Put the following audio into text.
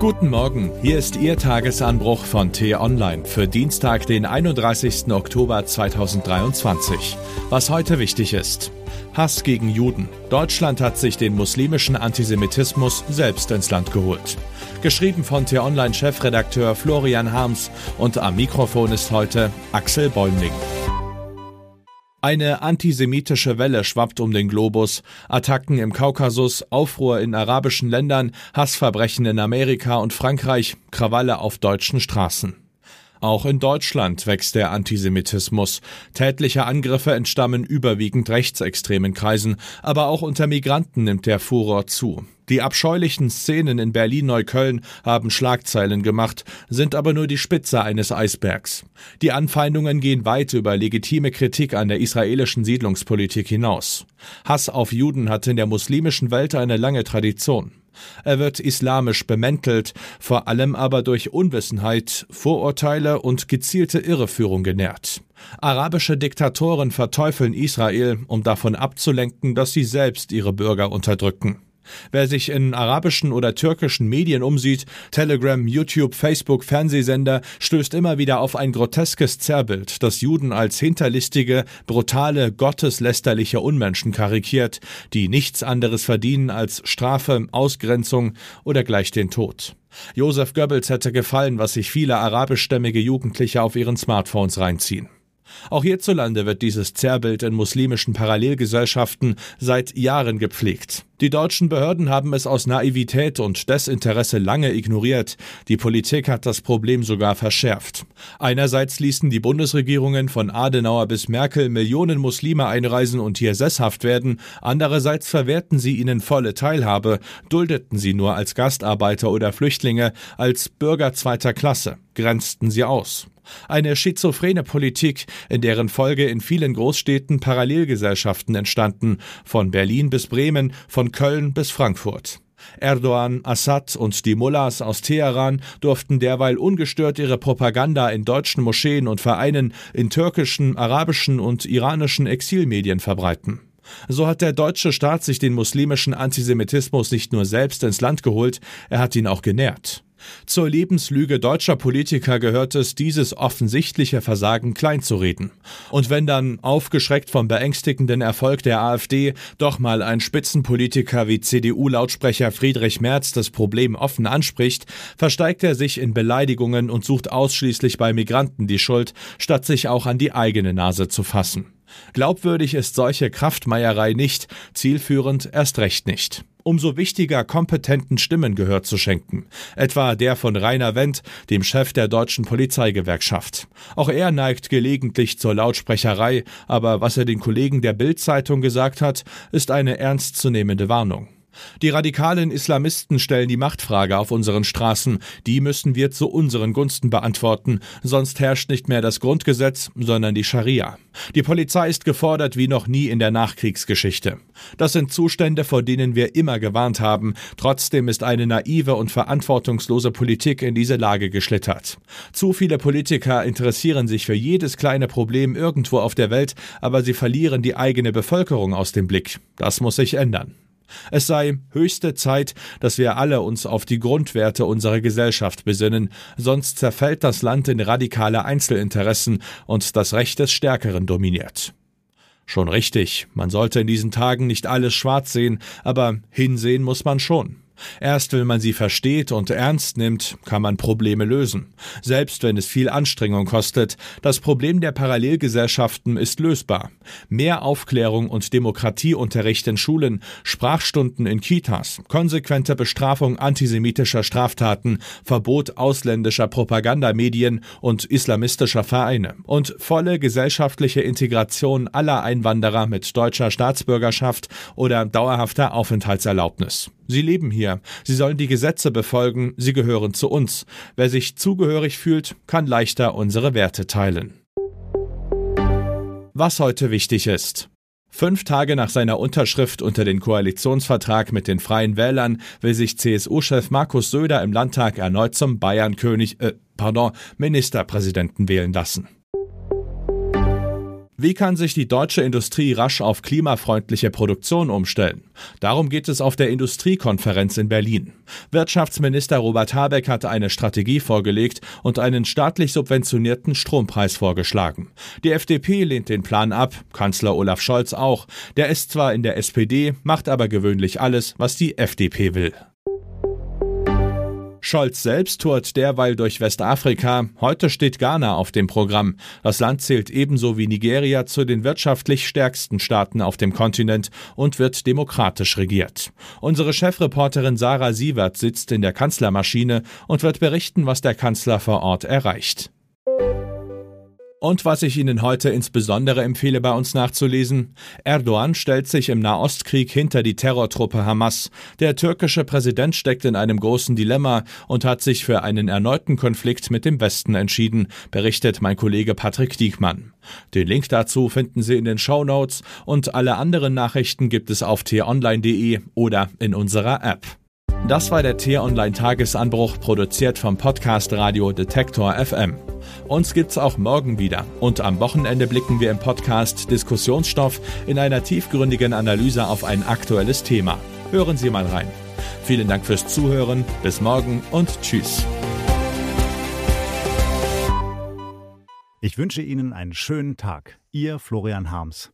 Guten Morgen, hier ist Ihr Tagesanbruch von T-Online für Dienstag, den 31. Oktober 2023. Was heute wichtig ist. Hass gegen Juden. Deutschland hat sich den muslimischen Antisemitismus selbst ins Land geholt. Geschrieben von T-Online-Chefredakteur Florian Harms und am Mikrofon ist heute Axel Bäumling. Eine antisemitische Welle schwappt um den Globus. Attacken im Kaukasus, Aufruhr in arabischen Ländern, Hassverbrechen in Amerika und Frankreich, Krawalle auf deutschen Straßen. Auch in Deutschland wächst der Antisemitismus. Tätliche Angriffe entstammen überwiegend rechtsextremen Kreisen, aber auch unter Migranten nimmt der Furor zu. Die abscheulichen Szenen in Berlin-Neukölln haben Schlagzeilen gemacht, sind aber nur die Spitze eines Eisbergs. Die Anfeindungen gehen weit über legitime Kritik an der israelischen Siedlungspolitik hinaus. Hass auf Juden hat in der muslimischen Welt eine lange Tradition. Er wird islamisch bemäntelt, vor allem aber durch Unwissenheit, Vorurteile und gezielte Irreführung genährt. Arabische Diktatoren verteufeln Israel, um davon abzulenken, dass sie selbst ihre Bürger unterdrücken. Wer sich in arabischen oder türkischen Medien umsieht, Telegram, YouTube, Facebook, Fernsehsender, stößt immer wieder auf ein groteskes Zerrbild, das Juden als hinterlistige, brutale, gotteslästerliche Unmenschen karikiert, die nichts anderes verdienen als Strafe, Ausgrenzung oder gleich den Tod. Joseph Goebbels hätte gefallen, was sich viele arabischstämmige Jugendliche auf ihren Smartphones reinziehen. Auch hierzulande wird dieses Zerrbild in muslimischen Parallelgesellschaften seit Jahren gepflegt. Die deutschen Behörden haben es aus Naivität und Desinteresse lange ignoriert. Die Politik hat das Problem sogar verschärft. Einerseits ließen die Bundesregierungen von Adenauer bis Merkel Millionen Muslime einreisen und hier sesshaft werden, andererseits verwehrten sie ihnen volle Teilhabe, duldeten sie nur als Gastarbeiter oder Flüchtlinge, als Bürger zweiter Klasse, grenzten sie aus. Eine schizophrene Politik, in deren Folge in vielen Großstädten Parallelgesellschaften entstanden, von Berlin bis Bremen, von Köln bis Frankfurt. Erdogan, Assad und die Mullahs aus Teheran durften derweil ungestört ihre Propaganda in deutschen Moscheen und Vereinen, in türkischen, arabischen und iranischen Exilmedien verbreiten. So hat der deutsche Staat sich den muslimischen Antisemitismus nicht nur selbst ins Land geholt, er hat ihn auch genährt. Zur Lebenslüge deutscher Politiker gehört es, dieses offensichtliche Versagen kleinzureden. Und wenn dann, aufgeschreckt vom beängstigenden Erfolg der AfD, doch mal ein Spitzenpolitiker wie CDU-Lautsprecher Friedrich Merz das Problem offen anspricht, versteigt er sich in Beleidigungen und sucht ausschließlich bei Migranten die Schuld, statt sich auch an die eigene Nase zu fassen. Glaubwürdig ist solche Kraftmeierei nicht, zielführend erst recht nicht umso wichtiger kompetenten Stimmen Gehör zu schenken, etwa der von Rainer Wendt, dem Chef der deutschen Polizeigewerkschaft. Auch er neigt gelegentlich zur Lautsprecherei, aber was er den Kollegen der Bild-Zeitung gesagt hat, ist eine ernstzunehmende Warnung. Die radikalen Islamisten stellen die Machtfrage auf unseren Straßen. Die müssen wir zu unseren Gunsten beantworten. Sonst herrscht nicht mehr das Grundgesetz, sondern die Scharia. Die Polizei ist gefordert wie noch nie in der Nachkriegsgeschichte. Das sind Zustände, vor denen wir immer gewarnt haben. Trotzdem ist eine naive und verantwortungslose Politik in diese Lage geschlittert. Zu viele Politiker interessieren sich für jedes kleine Problem irgendwo auf der Welt, aber sie verlieren die eigene Bevölkerung aus dem Blick. Das muss sich ändern. Es sei höchste Zeit, dass wir alle uns auf die Grundwerte unserer Gesellschaft besinnen, sonst zerfällt das Land in radikale Einzelinteressen und das Recht des Stärkeren dominiert. Schon richtig, man sollte in diesen Tagen nicht alles schwarz sehen, aber hinsehen muss man schon. Erst wenn man sie versteht und ernst nimmt, kann man Probleme lösen. Selbst wenn es viel Anstrengung kostet, das Problem der Parallelgesellschaften ist lösbar. Mehr Aufklärung und Demokratieunterricht in Schulen, Sprachstunden in Kitas, konsequente Bestrafung antisemitischer Straftaten, Verbot ausländischer Propagandamedien und islamistischer Vereine und volle gesellschaftliche Integration aller Einwanderer mit deutscher Staatsbürgerschaft oder dauerhafter Aufenthaltserlaubnis. Sie leben hier. Sie sollen die Gesetze befolgen. Sie gehören zu uns. Wer sich zugehörig fühlt, kann leichter unsere Werte teilen. Was heute wichtig ist. Fünf Tage nach seiner Unterschrift unter den Koalitionsvertrag mit den Freien Wählern will sich CSU-Chef Markus Söder im Landtag erneut zum Bayern-König, äh, pardon, Ministerpräsidenten wählen lassen. Wie kann sich die deutsche Industrie rasch auf klimafreundliche Produktion umstellen? Darum geht es auf der Industriekonferenz in Berlin. Wirtschaftsminister Robert Habeck hat eine Strategie vorgelegt und einen staatlich subventionierten Strompreis vorgeschlagen. Die FDP lehnt den Plan ab, Kanzler Olaf Scholz auch. Der ist zwar in der SPD, macht aber gewöhnlich alles, was die FDP will. Scholz selbst tourt derweil durch Westafrika. Heute steht Ghana auf dem Programm. Das Land zählt ebenso wie Nigeria zu den wirtschaftlich stärksten Staaten auf dem Kontinent und wird demokratisch regiert. Unsere Chefreporterin Sarah Sievert sitzt in der Kanzlermaschine und wird berichten, was der Kanzler vor Ort erreicht. Und was ich Ihnen heute insbesondere empfehle, bei uns nachzulesen, Erdogan stellt sich im Nahostkrieg hinter die Terrortruppe Hamas. Der türkische Präsident steckt in einem großen Dilemma und hat sich für einen erneuten Konflikt mit dem Westen entschieden, berichtet mein Kollege Patrick Diekmann. Den Link dazu finden Sie in den Show Notes und alle anderen Nachrichten gibt es auf t-online.de oder in unserer App. Das war der T-Online Tagesanbruch, produziert vom Podcast Radio Detektor FM. Uns gibt's auch morgen wieder. Und am Wochenende blicken wir im Podcast Diskussionsstoff in einer tiefgründigen Analyse auf ein aktuelles Thema. Hören Sie mal rein. Vielen Dank fürs Zuhören. Bis morgen und tschüss. Ich wünsche Ihnen einen schönen Tag. Ihr Florian Harms.